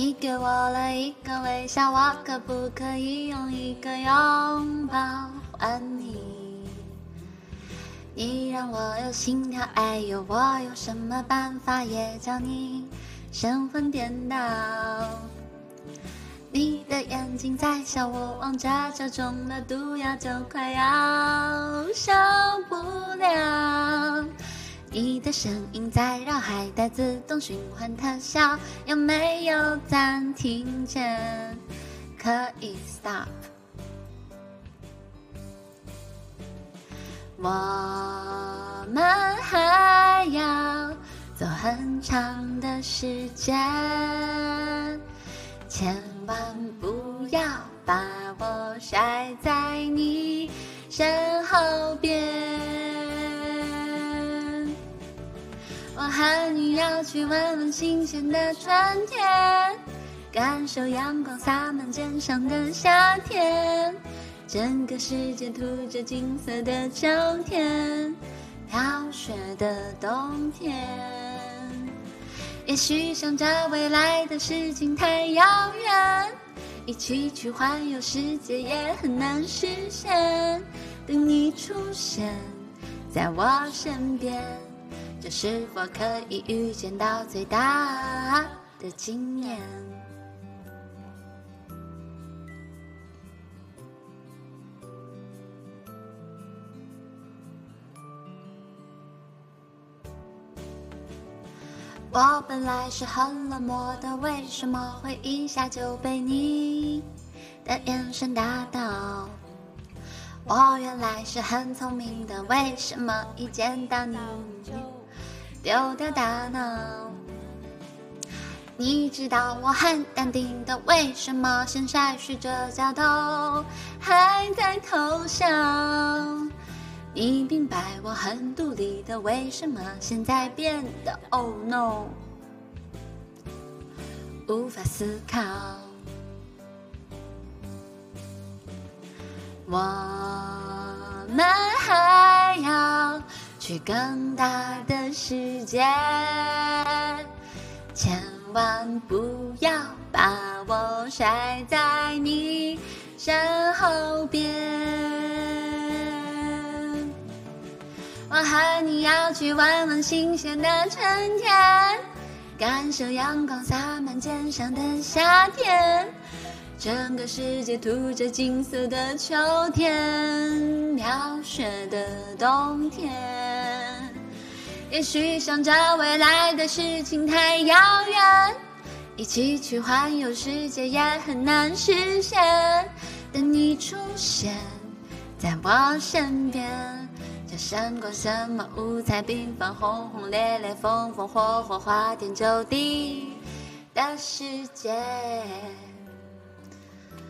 你给我了一个微笑，我可不可以用一个拥抱还你？你让我有心跳，哎呦，我有什么办法也叫你神魂颠倒？你的眼睛在笑，我望着这中的毒药就快要受不。你的声音在绕，还带自动循环特效，有没有暂停键？可以 stop。我们还要走很长的时间，千万不要把我甩在你身我和你要去闻闻新鲜的春天，感受阳光洒满肩上的夏天。整个世界涂着金色的秋天，飘雪的冬天。也许想着未来的事情太遥远，一起去环游世界也很难实现。等你出现在我身边，这是否可以预见到最大的惊艳？我本来是很冷漠的，为什么会一下就被你的眼神打倒？我原来是很聪明的，为什么一见到你就丢掉大脑？你知道我很淡定的，为什么现在睡着觉都还在偷笑？你明白我很独立的，为什么现在变得 Oh no，无法思考？我们去更大的世界，千万不要把我甩在你身后边。我和你要去闻闻新鲜的春天，感受阳光洒满肩上的夏天。整个世界涂着金色的秋天，飘雪的冬天。也许想着未来的事情太遥远，一起去环游世界也很难实现。等你出现在我身边。这闪光什么五彩缤纷、轰轰烈烈、风风火火、花天酒地的世界。